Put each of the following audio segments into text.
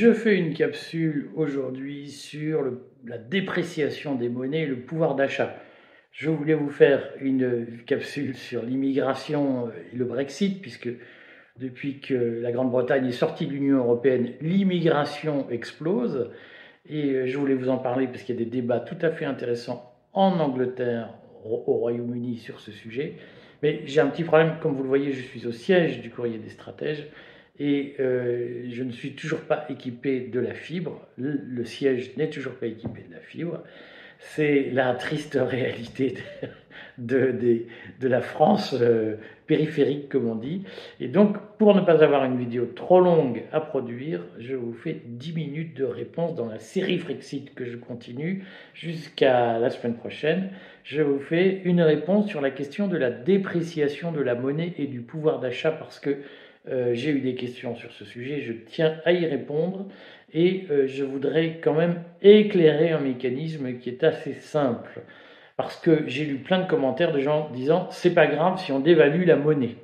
Je fais une capsule aujourd'hui sur la dépréciation des monnaies et le pouvoir d'achat. Je voulais vous faire une capsule sur l'immigration et le Brexit, puisque depuis que la Grande-Bretagne est sortie de l'Union européenne, l'immigration explose. Et je voulais vous en parler parce qu'il y a des débats tout à fait intéressants en Angleterre, au Royaume-Uni sur ce sujet. Mais j'ai un petit problème, comme vous le voyez, je suis au siège du courrier des stratèges et euh, je ne suis toujours pas équipé de la fibre. Le, siège n'est toujours pas équipé de la fibre. C'est la triste réalité de, la France euh, périphérique, comme on dit. Et donc, pour ne pas avoir une vidéo trop longue à produire, je vous fais 10 minutes de réponse dans la série Frexit que je continue jusqu'à la semaine prochaine. Je vous fais une réponse sur la question de la dépréciation de la monnaie et du pouvoir d'achat parce que euh, j'ai eu des questions sur ce sujet, je tiens à y répondre et euh, je voudrais quand même éclairer un mécanisme qui est assez simple parce que j'ai lu plein de commentaires de gens disant c'est pas grave si on dévalue la monnaie.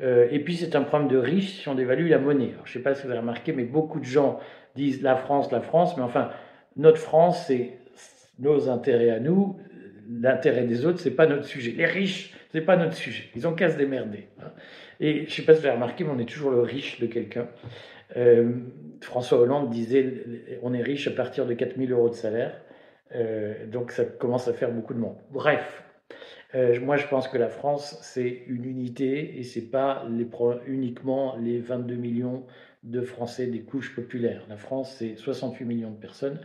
Euh, et puis c'est un problème de riche si on dévalue la monnaie. Je ne sais pas si vous avez remarqué, mais beaucoup de gens disent la France, la France, mais enfin notre France c'est nos intérêts à nous, l'intérêt des autres c'est pas notre sujet. Les riches c'est pas notre sujet. Ils ont qu'à se démerder. Hein. Et je sais pas si vous avez remarqué, mais on est toujours le riche de quelqu'un. Euh, François Hollande disait on est riche à partir de 4000 euros de salaire. Euh, donc ça commence à faire beaucoup de monde. Bref, euh, moi je pense que la France c'est une unité et c'est pas les uniquement les 22 millions de Français des couches populaires. La France c'est 68 millions de personnes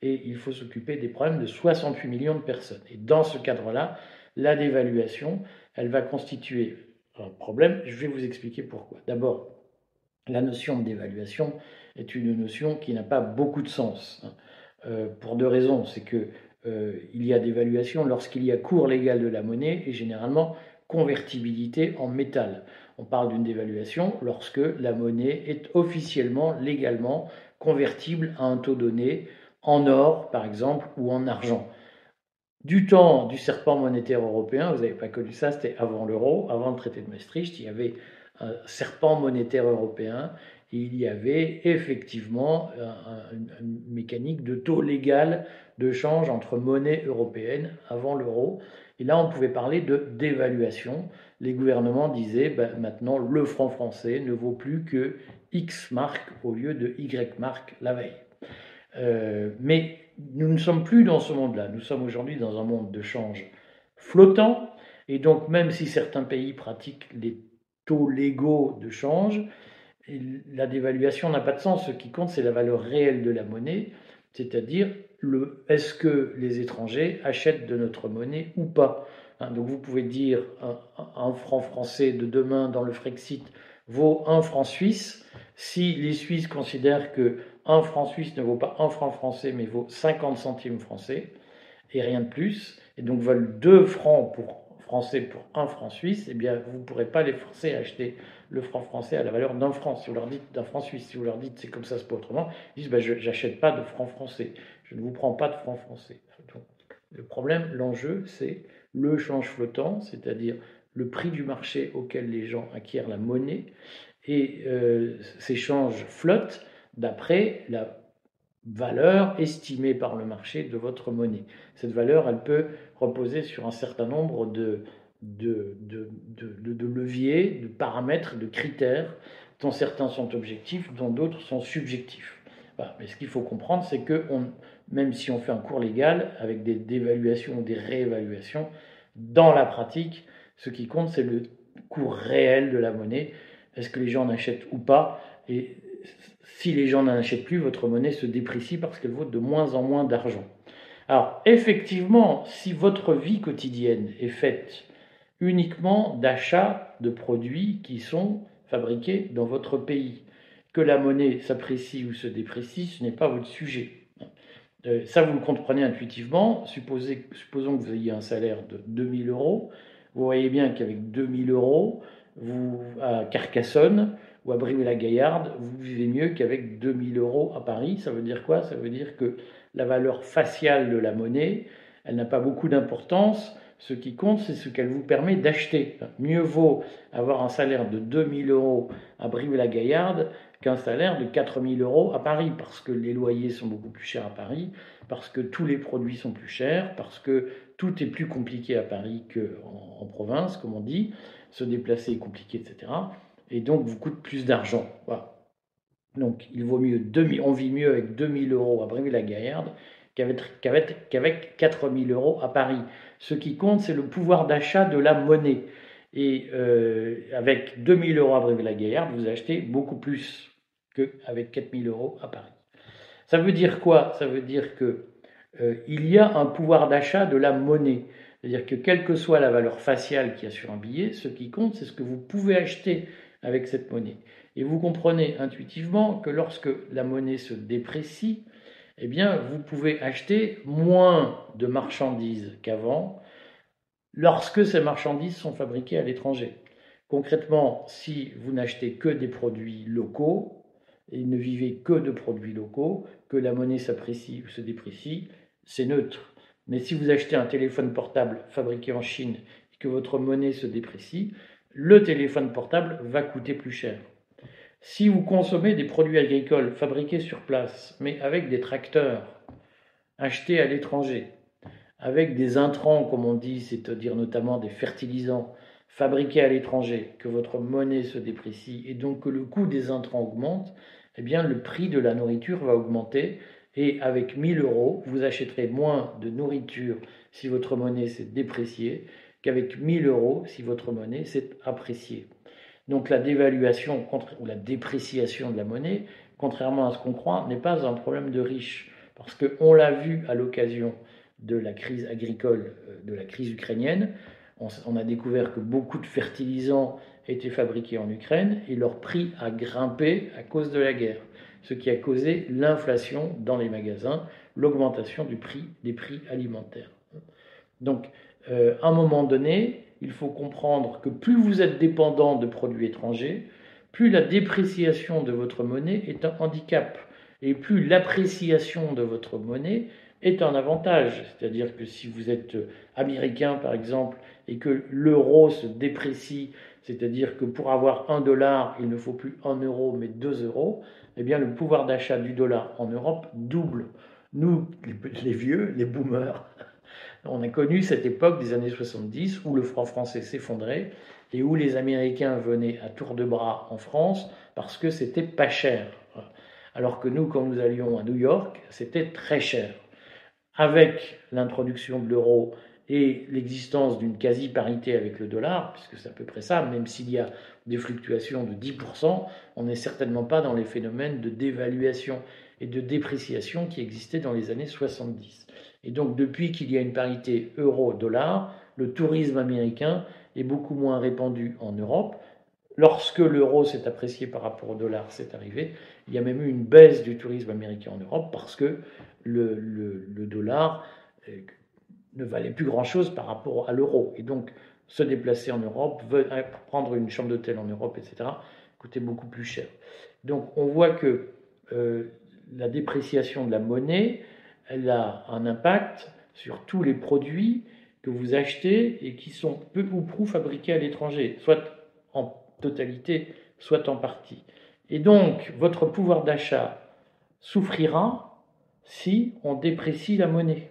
et il faut s'occuper des problèmes de 68 millions de personnes. Et dans ce cadre-là, la dévaluation, elle va constituer un problème. Je vais vous expliquer pourquoi. D'abord, la notion de dévaluation est une notion qui n'a pas beaucoup de sens. Hein. Euh, pour deux raisons. C'est que euh, il y a dévaluation lorsqu'il y a cours légal de la monnaie et généralement convertibilité en métal. On parle d'une dévaluation lorsque la monnaie est officiellement, légalement convertible à un taux donné en or, par exemple, ou en argent du temps du serpent monétaire européen, vous n'avez pas connu ça, c'était avant l'euro, avant le traité de Maastricht, il y avait un serpent monétaire européen, et il y avait effectivement une mécanique de taux légal de change entre monnaie européenne avant l'euro. Et là, on pouvait parler de dévaluation. Les gouvernements disaient ben, maintenant le franc français ne vaut plus que X marques au lieu de Y marques la veille. Euh, mais nous ne sommes plus dans ce monde-là. Nous sommes aujourd'hui dans un monde de change flottant. Et donc, même si certains pays pratiquent les taux légaux de change, la dévaluation n'a pas de sens. Ce qui compte, c'est la valeur réelle de la monnaie, c'est-à-dire est-ce que les étrangers achètent de notre monnaie ou pas. Hein, donc vous pouvez dire un, un, franc français de demain dans le Frexit vaut un franc suisse. Si les Suisses considèrent que un franc suisse ne vaut pas un franc français, mais vaut 50 centimes français, et rien de plus, et donc veulent deux francs pour français pour un franc suisse, eh bien, vous ne pourrez pas les forcer à acheter le franc français à la valeur d'un franc. Si vous leur dites d'un franc suisse, si vous leur dites c'est comme ça, c'est pas autrement, ils disent ben, je n'achète pas de franc français, je ne vous prends pas de franc français. le problème, l'enjeu, c'est le change flottant, c'est-à-dire le prix du marché auquel les gens acquièrent la monnaie, et euh, ces changes flottent d'après la valeur estimée par le marché de votre monnaie. Cette valeur, elle peut reposer sur un certain nombre de, de, de, leviers, de paramètres, de critères, dont certains sont objectifs, dont d'autres sont subjectifs. Mais ce qu'il faut comprendre, c'est que même si on fait un cours légal avec des dévaluations ou des réévaluations, dans la pratique, ce qui compte, c'est le cours réel de la monnaie. Est-ce que les gens en achètent ou pas? Si les gens n'en achètent plus, votre monnaie se déprécie parce qu'elle vaut de moins en moins d'argent. Alors, effectivement, si votre vie quotidienne est faite uniquement d'achats de produits qui sont fabriqués dans votre pays, que la monnaie s'apprécie ou se déprécie, ce n'est pas votre sujet. Euh, ça, vous le comprenez intuitivement. Supposons que vous ayez un salaire de 2000 euros. Vous voyez bien qu'avec 2000 euros, vous, à Carcassonne, ou à Brive-la-Gaillarde, vous vivez mieux qu'avec 2000 euros à Paris. Ça veut dire quoi? Ça veut dire que la valeur faciale de la monnaie, elle n'a pas beaucoup d'importance Ce qui compte, c'est ce qu'elle vous permet d'acheter. Mieux vaut avoir un salaire de 2000 euros à Brive-la-Gaillarde qu'un salaire de 4000 euros à Paris, parce que les loyers sont beaucoup plus chers à Paris, parce que tous les produits sont plus chers, parce que tout est plus compliqué à Paris qu'en en province, comme on dit, se déplacer est compliqué, etc. Et donc vous coûte plus d'argent. Donc il vaut mieux, 2000, on vit mieux avec 2000 euros à Brive-la-Gaillarde qu'avec, qu'avec, qu'avec 4000 euros à Paris. Ce qui compte, c'est le pouvoir d'achat de la monnaie. Et euh, avec 2000 euros à Brive-la-Gaillarde, vous achetez beaucoup plus qu'avec 4000 euros à Paris. Ça veut dire quoi? Ça veut dire que euh, il y a un pouvoir d'achat de la monnaie. C'est-à-dire que quelle que soit la valeur faciale qu'il y a sur un billet, ce qui compte, c'est ce que vous pouvez acheter avec cette monnaie. Et vous comprenez intuitivement que lorsque la monnaie se déprécie, eh bien, vous pouvez acheter moins de marchandises qu'avant lorsque ces marchandises sont fabriquées à l'étranger. Concrètement, si vous n'achetez que des produits locaux et ne vivez que de produits locaux, que la monnaie s'apprécie ou se déprécie, c'est neutre. Mais si vous achetez un téléphone portable fabriqué en Chine et que votre monnaie se déprécie, le téléphone portable va coûter plus cher. Si vous consommez des produits agricoles fabriqués sur place, mais avec des tracteurs achetés à l'étranger, avec des intrants, comme on dit, c'est-à-dire notamment des fertilisants fabriqués à l'étranger, que votre monnaie se déprécie et donc que le coût des intrants augmente, eh bien le prix de la nourriture va augmenter et avec 1000 euros, vous achèterez moins de nourriture si votre monnaie s'est dépréciée qu'avec 1000 euros si votre monnaie s'est appréciée. Donc la dévaluation ou la dépréciation de la monnaie, contrairement à ce qu'on croit, n'est pas un problème de riches. Parce qu'on l'a vu à l'occasion de la crise agricole, euh, de la crise ukrainienne, on a découvert que beaucoup de fertilisants étaient fabriqués en Ukraine et leur prix a grimpé à cause de la guerre, ce qui a causé l'inflation dans les magasins, l'augmentation du prix des prix alimentaires. Donc, euh, à un moment donné, il faut comprendre que plus vous êtes dépendant de produits étrangers, plus la dépréciation de votre monnaie est un handicap et plus l'appréciation de votre monnaie est un avantage. C'est-à-dire que si vous êtes américain, par exemple, et que l'euro se déprécie, c'est-à-dire que pour avoir un dollar, il ne faut plus un euro, mais deux euros, eh bien le pouvoir d'achat du dollar en Europe double. Nous, les vieux, les boomers, on a connu cette époque des années 70 où le franc français s'effondrait et où les Américains venaient à tour de bras en France parce que c'était pas cher. Alors que nous, quand nous allions à New York, c'était très cher. Avec l'introduction de l'euro et l'existence d'une quasi-parité avec le dollar, puisque c'est à peu près ça, même s'il y a des fluctuations de 10%, on n'est certainement pas dans les phénomènes de dévaluation et de dépréciation qui existaient dans les années 70. Et donc depuis qu'il y a une parité euro-dollar, le tourisme américain est beaucoup moins répandu en Europe. Lorsque l'euro s'est apprécié par rapport au dollar, c'est arrivé, il y a même eu une baisse du tourisme américain en Europe parce que le, dollar euh, ne valait plus grand-chose par rapport à l'euro. Et donc se déplacer en Europe, prendre une chambre d'hôtel en Europe, etc., coûtait beaucoup plus cher. Donc on voit que euh, la dépréciation de la monnaie elle a un impact sur tous les produits que vous achetez et qui sont peu ou prou fabriqués à l'étranger, soit en totalité, soit en partie. Et donc, votre pouvoir d'achat souffrira si on déprécie la monnaie.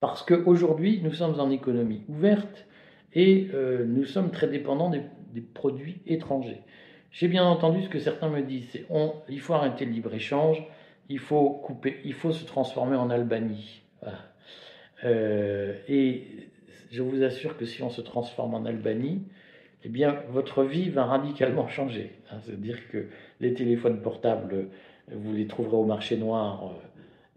Parce qu'aujourd'hui, nous sommes en économie ouverte et euh, nous sommes très dépendants des, produits étrangers. J'ai bien entendu ce que certains me disent, on, il faut arrêter le libre-échange, il faut couper, il faut se transformer en Albanie. Euh, et je vous assure que si on se transforme en Albanie, eh bien, votre vie va radicalement changer. Hein. C'est-à-dire que les téléphones portables, vous les trouverez au marché noir,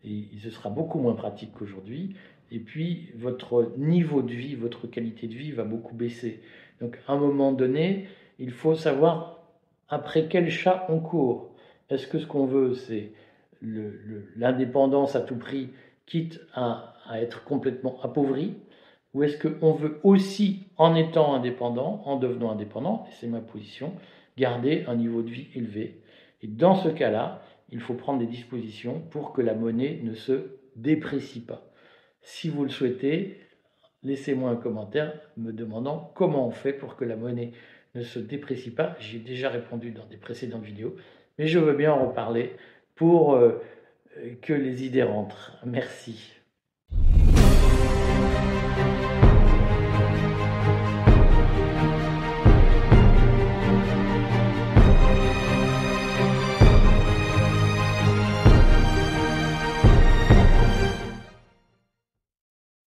euh, et ce sera beaucoup moins pratique qu'aujourd'hui. Et puis, votre niveau de vie, votre qualité de vie va beaucoup baisser. Donc, à un moment donné, il faut savoir après quel chat on court? Est-ce que ce qu'on veut, c'est l'indépendance à tout prix, quitte à, être complètement appauvri? Ou est-ce qu'on veut aussi, en étant indépendant, en devenant indépendant, et c'est ma position, garder un niveau de vie élevé? Et dans ce cas-là, il faut prendre des dispositions pour que la monnaie ne se déprécie pas. Si vous le souhaitez, laissez-moi un commentaire me demandant comment on fait pour que la monnaie ne se déprécie pas. J'ai déjà répondu dans des précédentes vidéos, mais je veux bien en reparler pour euh, que les idées rentrent. Merci.